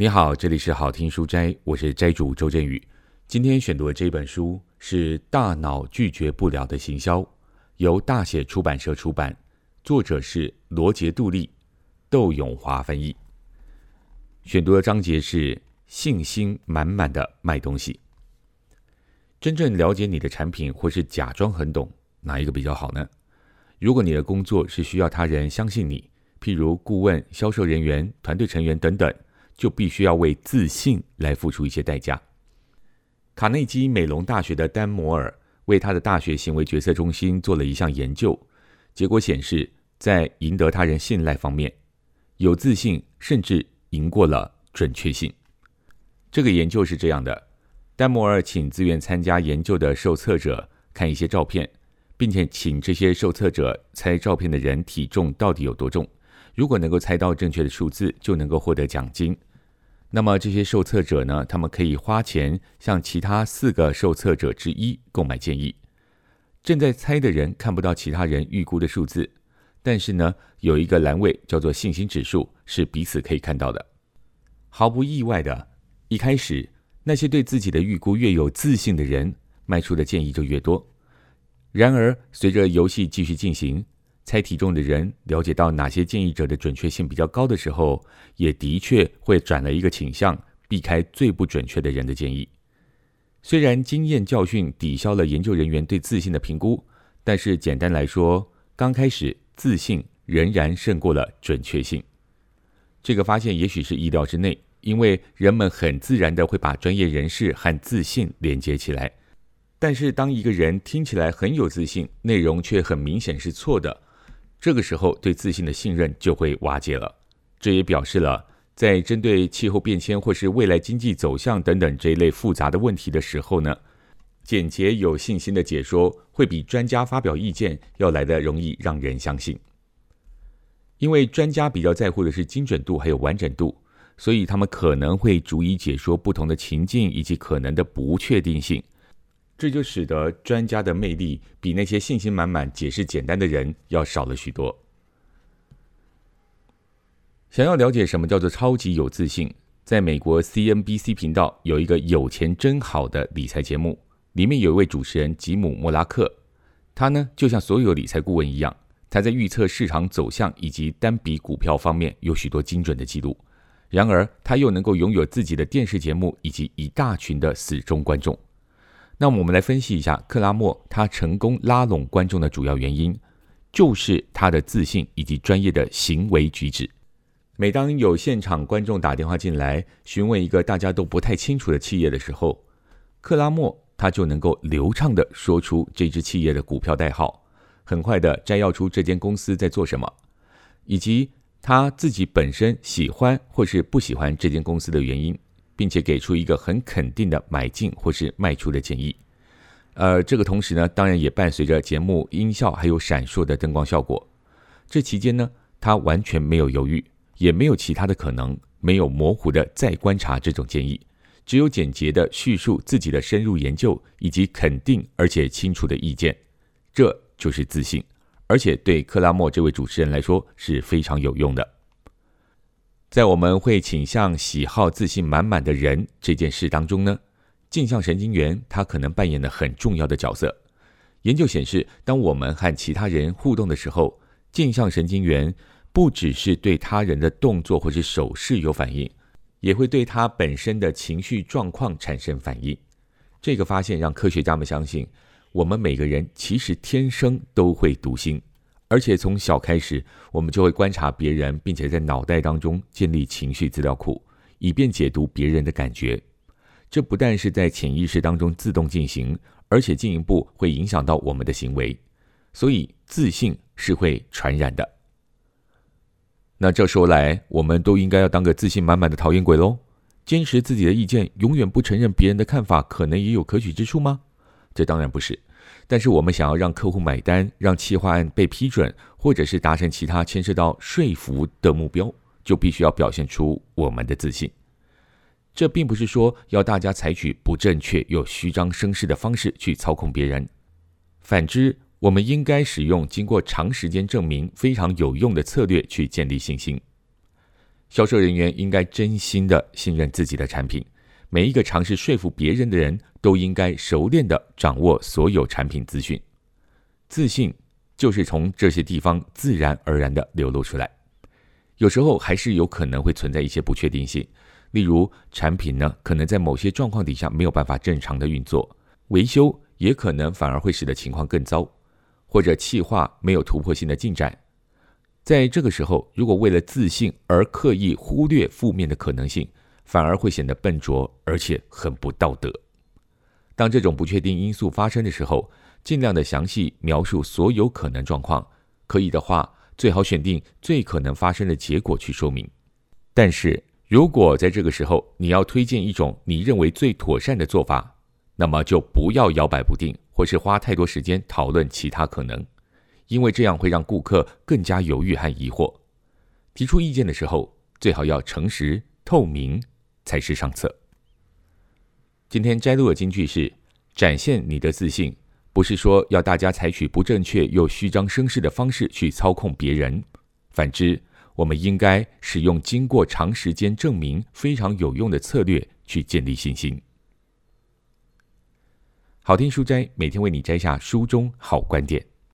你好，这里是好听书斋，我是斋主周振宇。今天选读的这本书是《大脑拒绝不了的行销》，由大写出版社出版，作者是罗杰·杜利，窦永华翻译。选读的章节是信心满满的卖东西。真正了解你的产品，或是假装很懂，哪一个比较好呢？如果你的工作是需要他人相信你，譬如顾问、销售人员、团队成员等等。就必须要为自信来付出一些代价。卡内基美隆大学的丹摩尔为他的大学行为决策中心做了一项研究，结果显示，在赢得他人信赖方面，有自信甚至赢过了准确性。这个研究是这样的：丹摩尔请自愿参加研究的受测者看一些照片，并且请这些受测者猜照片的人体重到底有多重。如果能够猜到正确的数字，就能够获得奖金。那么这些受测者呢，他们可以花钱向其他四个受测者之一购买建议。正在猜的人看不到其他人预估的数字，但是呢，有一个栏位叫做信心指数，是彼此可以看到的。毫不意外的，一开始那些对自己的预估越有自信的人，卖出的建议就越多。然而，随着游戏继续进行，猜体重的人了解到哪些建议者的准确性比较高的时候，也的确会转了一个倾向，避开最不准确的人的建议。虽然经验教训抵消了研究人员对自信的评估，但是简单来说，刚开始自信仍然胜过了准确性。这个发现也许是意料之内，因为人们很自然地会把专业人士和自信连接起来。但是当一个人听起来很有自信，内容却很明显是错的。这个时候，对自信的信任就会瓦解了。这也表示了，在针对气候变迁或是未来经济走向等等这一类复杂的问题的时候呢，简洁有信心的解说会比专家发表意见要来得容易让人相信。因为专家比较在乎的是精准度还有完整度，所以他们可能会逐一解说不同的情境以及可能的不确定性。这就使得专家的魅力比那些信心满满、解释简单的人要少了许多。想要了解什么叫做超级有自信，在美国 CNBC 频道有一个“有钱真好”的理财节目，里面有一位主持人吉姆·莫拉克，他呢就像所有理财顾问一样，他在预测市场走向以及单笔股票方面有许多精准的记录。然而，他又能够拥有自己的电视节目以及一大群的死忠观众。那么我们来分析一下克拉默他成功拉拢观众的主要原因，就是他的自信以及专业的行为举止。每当有现场观众打电话进来询问一个大家都不太清楚的企业的时候，克拉默他就能够流畅地说出这支企业的股票代号，很快地摘要出这间公司在做什么，以及他自己本身喜欢或是不喜欢这间公司的原因。并且给出一个很肯定的买进或是卖出的建议，呃，这个同时呢，当然也伴随着节目音效还有闪烁的灯光效果。这期间呢，他完全没有犹豫，也没有其他的可能，没有模糊的再观察这种建议，只有简洁的叙述自己的深入研究以及肯定而且清楚的意见。这就是自信，而且对克拉默这位主持人来说是非常有用的。在我们会倾向喜好自信满满的人这件事当中呢，镜像神经元它可能扮演了很重要的角色。研究显示，当我们和其他人互动的时候，镜像神经元不只是对他人的动作或是手势有反应，也会对他本身的情绪状况产生反应。这个发现让科学家们相信，我们每个人其实天生都会读心。而且从小开始，我们就会观察别人，并且在脑袋当中建立情绪资料库，以便解读别人的感觉。这不但是在潜意识当中自动进行，而且进一步会影响到我们的行为。所以，自信是会传染的。那这说来，我们都应该要当个自信满满的讨厌鬼喽？坚持自己的意见，永远不承认别人的看法，可能也有可取之处吗？这当然不是。但是我们想要让客户买单，让企划案被批准，或者是达成其他牵涉到说服的目标，就必须要表现出我们的自信。这并不是说要大家采取不正确又虚张声势的方式去操控别人，反之，我们应该使用经过长时间证明非常有用的策略去建立信心。销售人员应该真心的信任自己的产品。每一个尝试说服别人的人都应该熟练的掌握所有产品资讯。自信就是从这些地方自然而然的流露出来。有时候还是有可能会存在一些不确定性，例如产品呢，可能在某些状况底下没有办法正常的运作，维修也可能反而会使得情况更糟，或者企划没有突破性的进展。在这个时候，如果为了自信而刻意忽略负面的可能性，反而会显得笨拙，而且很不道德。当这种不确定因素发生的时候，尽量的详细描述所有可能状况，可以的话，最好选定最可能发生的结果去说明。但是如果在这个时候你要推荐一种你认为最妥善的做法，那么就不要摇摆不定，或是花太多时间讨论其他可能，因为这样会让顾客更加犹豫和疑惑。提出意见的时候，最好要诚实透明才是上策。今天摘录的金句是：展现你的自信。不是说要大家采取不正确又虚张声势的方式去操控别人，反之，我们应该使用经过长时间证明非常有用的策略去建立信心。好听书斋每天为你摘下书中好观点。